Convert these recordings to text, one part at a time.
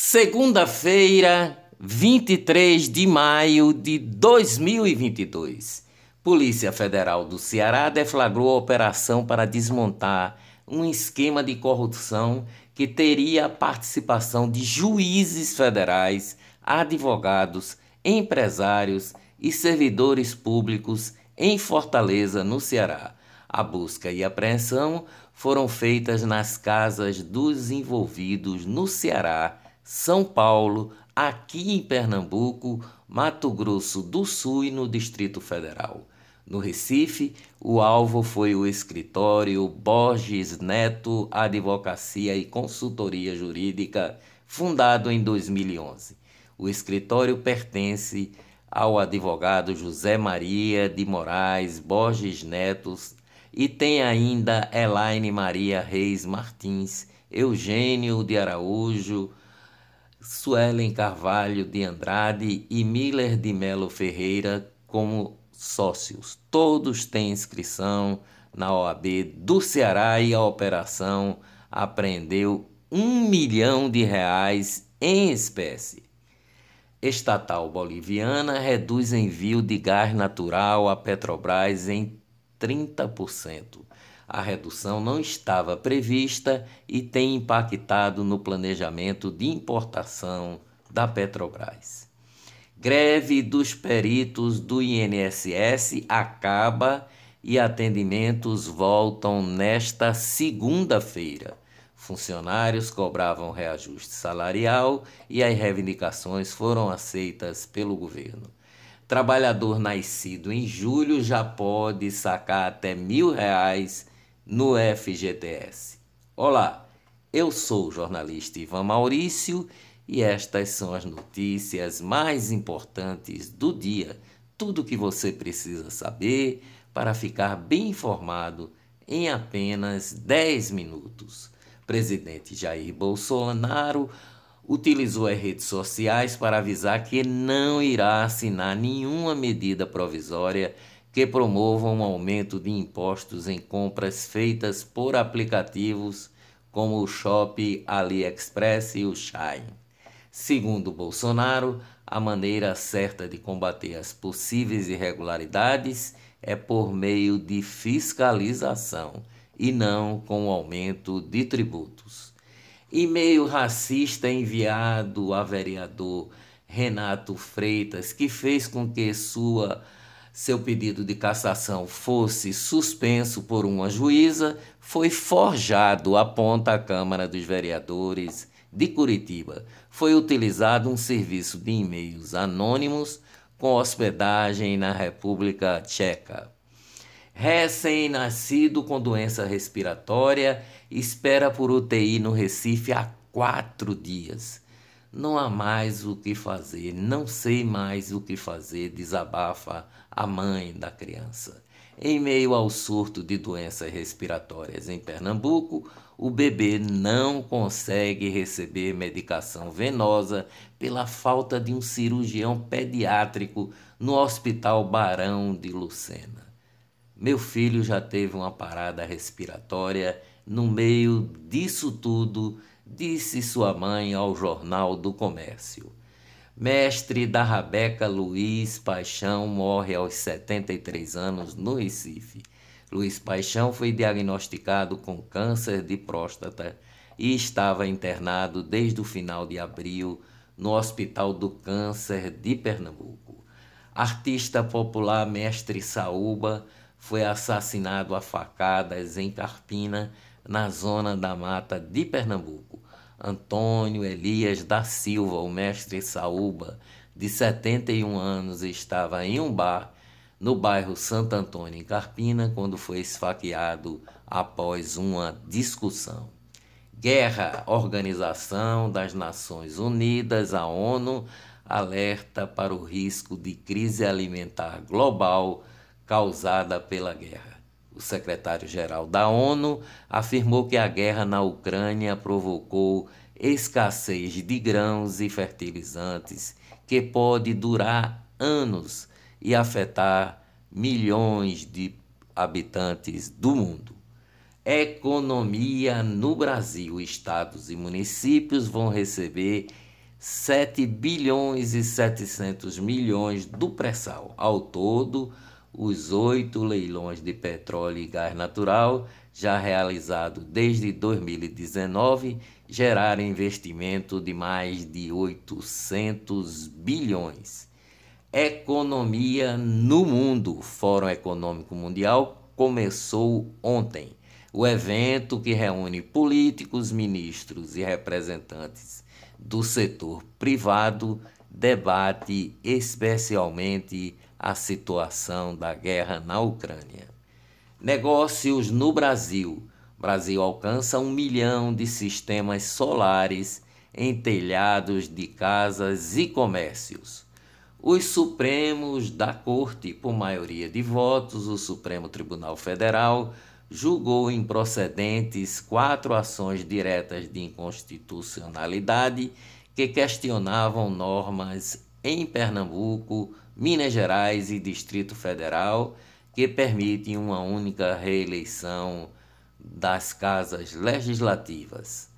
Segunda-feira, 23 de maio de 2022. Polícia Federal do Ceará deflagrou a operação para desmontar um esquema de corrupção que teria a participação de juízes federais, advogados, empresários e servidores públicos em Fortaleza, no Ceará. A busca e apreensão foram feitas nas casas dos envolvidos no Ceará são Paulo, aqui em Pernambuco, Mato Grosso do Sul e no Distrito Federal. No Recife, o alvo foi o escritório Borges Neto Advocacia e Consultoria Jurídica, fundado em 2011. O escritório pertence ao advogado José Maria de Moraes Borges Neto e tem ainda Elaine Maria Reis Martins, Eugênio de Araújo, Suelen Carvalho de Andrade e Miller de Melo Ferreira como sócios. Todos têm inscrição na OAB do Ceará e a operação apreendeu um milhão de reais em espécie. Estatal boliviana reduz envio de gás natural à Petrobras em 30% a redução não estava prevista e tem impactado no planejamento de importação da Petrobras. Greve dos peritos do INSS acaba e atendimentos voltam nesta segunda-feira. Funcionários cobravam reajuste salarial e as reivindicações foram aceitas pelo governo. Trabalhador nascido em julho já pode sacar até mil reais no FGTS. Olá, eu sou o jornalista Ivan Maurício e estas são as notícias mais importantes do dia. Tudo o que você precisa saber para ficar bem informado em apenas 10 minutos. Presidente Jair Bolsonaro utilizou as redes sociais para avisar que não irá assinar nenhuma medida provisória que promovam um aumento de impostos em compras feitas por aplicativos como o Shop, AliExpress e o Shine. Segundo Bolsonaro, a maneira certa de combater as possíveis irregularidades é por meio de fiscalização e não com o aumento de tributos. E-mail racista enviado a vereador Renato Freitas, que fez com que sua seu pedido de cassação fosse suspenso por uma juíza, foi forjado, aponta a Câmara dos Vereadores de Curitiba. Foi utilizado um serviço de e-mails anônimos com hospedagem na República Tcheca. Recém-nascido com doença respiratória espera por UTI no Recife há quatro dias. Não há mais o que fazer, não sei mais o que fazer, desabafa a mãe da criança. Em meio ao surto de doenças respiratórias em Pernambuco, o bebê não consegue receber medicação venosa pela falta de um cirurgião pediátrico no Hospital Barão de Lucena. Meu filho já teve uma parada respiratória no meio disso tudo disse sua mãe ao Jornal do Comércio. Mestre da Rabeca Luiz Paixão morre aos 73 anos no Recife. Luiz Paixão foi diagnosticado com câncer de próstata e estava internado desde o final de abril no Hospital do Câncer de Pernambuco. Artista popular Mestre Saúba foi assassinado a facadas em Carpina, na zona da mata de Pernambuco. Antônio Elias da Silva, o mestre Saúba, de 71 anos, estava em um bar no bairro Santo Antônio, em Carpina, quando foi esfaqueado após uma discussão. Guerra, Organização das Nações Unidas, a ONU, alerta para o risco de crise alimentar global causada pela guerra. O secretário-geral da ONU afirmou que a guerra na Ucrânia provocou escassez de grãos e fertilizantes que pode durar anos e afetar milhões de habitantes do mundo. Economia no Brasil. Estados e municípios vão receber 7 bilhões e 700 milhões do pré-sal. Ao todo, os oito leilões de petróleo e gás natural já realizados desde 2019 geraram investimento de mais de 800 bilhões. Economia no mundo. Fórum Econômico Mundial começou ontem. O evento que reúne políticos, ministros e representantes do setor privado debate especialmente a situação da guerra na Ucrânia. Negócios no Brasil. Brasil alcança um milhão de sistemas solares em telhados de casas e comércios. Os Supremos da Corte, por maioria de votos, o Supremo Tribunal Federal julgou improcedentes quatro ações diretas de inconstitucionalidade que questionavam normas em Pernambuco, Minas Gerais e Distrito Federal que permitem uma única reeleição das casas legislativas.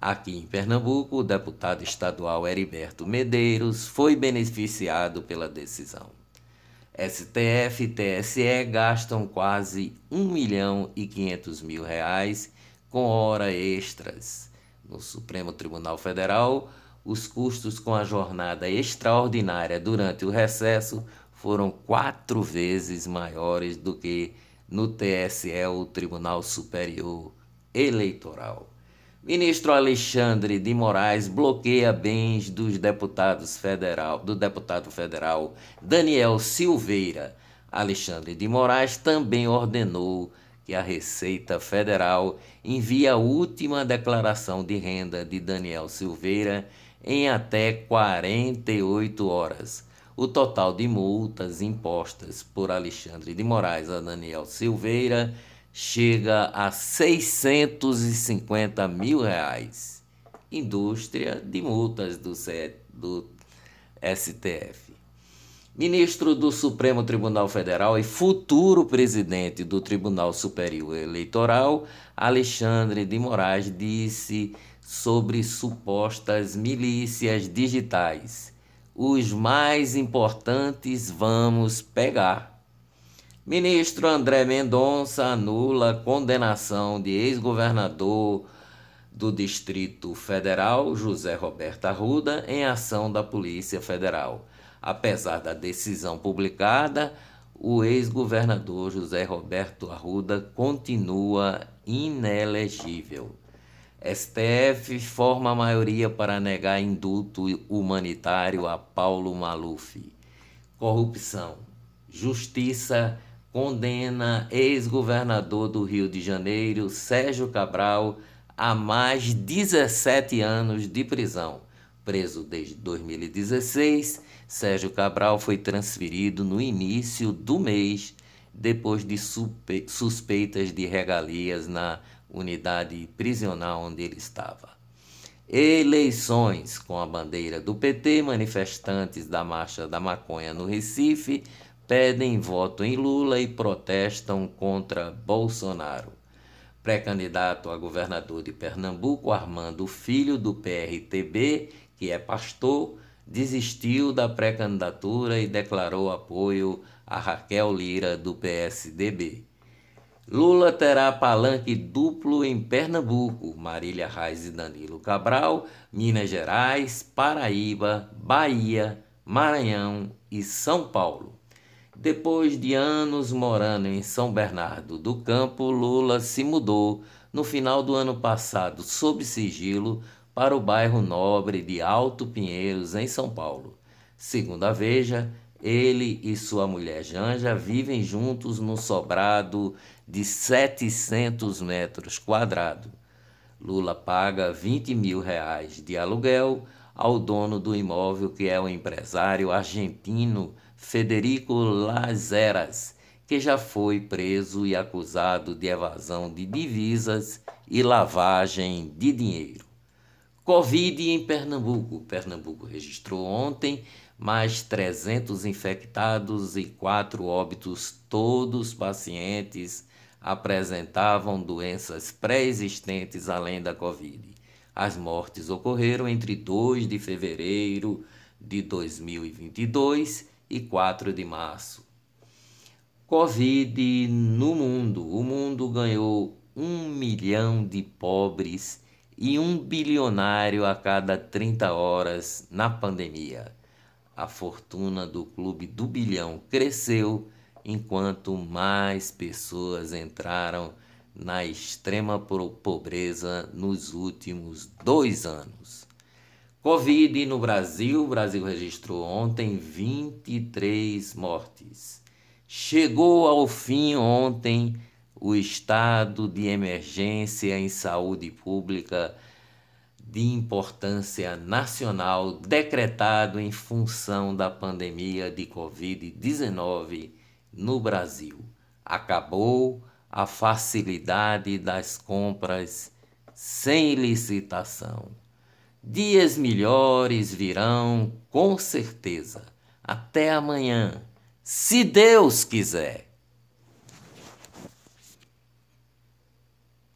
Aqui em Pernambuco, o deputado estadual Heriberto Medeiros foi beneficiado pela decisão. STF e TSE gastam quase 1 milhão e 500 mil reais com hora extras. No Supremo Tribunal Federal, os custos com a jornada extraordinária durante o recesso foram quatro vezes maiores do que no TSE, o Tribunal Superior Eleitoral. Ministro Alexandre de Moraes bloqueia bens dos deputados federal, do deputado federal Daniel Silveira. Alexandre de Moraes também ordenou que a Receita Federal envie a última declaração de renda de Daniel Silveira em até 48 horas. O total de multas impostas por Alexandre de Moraes a Daniel Silveira chega a 650 mil reais. Indústria de multas do, do STF. Ministro do Supremo Tribunal Federal e futuro presidente do Tribunal Superior Eleitoral, Alexandre de Moraes, disse sobre supostas milícias digitais. Os mais importantes vamos pegar. Ministro André Mendonça anula condenação de ex-governador do Distrito Federal, José Roberto Arruda, em ação da Polícia Federal. Apesar da decisão publicada, o ex-governador José Roberto Arruda continua inelegível. STF forma a maioria para negar indulto humanitário a Paulo Maluf. Corrupção. Justiça condena ex-governador do Rio de Janeiro, Sérgio Cabral, a mais 17 anos de prisão. Preso desde 2016, Sérgio Cabral foi transferido no início do mês, depois de suspeitas de regalias na unidade prisional onde ele estava. Eleições com a bandeira do PT, manifestantes da Marcha da Maconha no Recife pedem voto em Lula e protestam contra Bolsonaro. Pré-candidato a governador de Pernambuco, Armando Filho, do PRTB, que é pastor, desistiu da pré-candidatura e declarou apoio a Raquel Lira, do PSDB. Lula terá palanque duplo em Pernambuco, Marília Reis e Danilo Cabral, Minas Gerais, Paraíba, Bahia, Maranhão e São Paulo. Depois de anos morando em São Bernardo do Campo, Lula se mudou no final do ano passado, sob sigilo, para o bairro nobre de Alto Pinheiros, em São Paulo. Segundo a Veja, ele e sua mulher Janja vivem juntos no sobrado de 700 metros quadrados. Lula paga 20 mil reais de aluguel ao dono do imóvel, que é o empresário argentino Federico Lazeras, que já foi preso e acusado de evasão de divisas e lavagem de dinheiro. Covid em Pernambuco. Pernambuco registrou ontem mais 300 infectados e 4 óbitos. Todos pacientes apresentavam doenças pré-existentes além da Covid. As mortes ocorreram entre 2 de fevereiro de 2022 e 4 de março. Covid no mundo. O mundo ganhou um milhão de pobres e um bilionário a cada 30 horas na pandemia. A fortuna do Clube do Bilhão cresceu enquanto mais pessoas entraram na extrema pobreza nos últimos dois anos. Covid no Brasil: o Brasil registrou ontem 23 mortes. Chegou ao fim ontem o estado de emergência em saúde pública de importância nacional decretado em função da pandemia de Covid-19 no Brasil. Acabou a facilidade das compras sem licitação. Dias melhores virão com certeza. Até amanhã, se Deus quiser.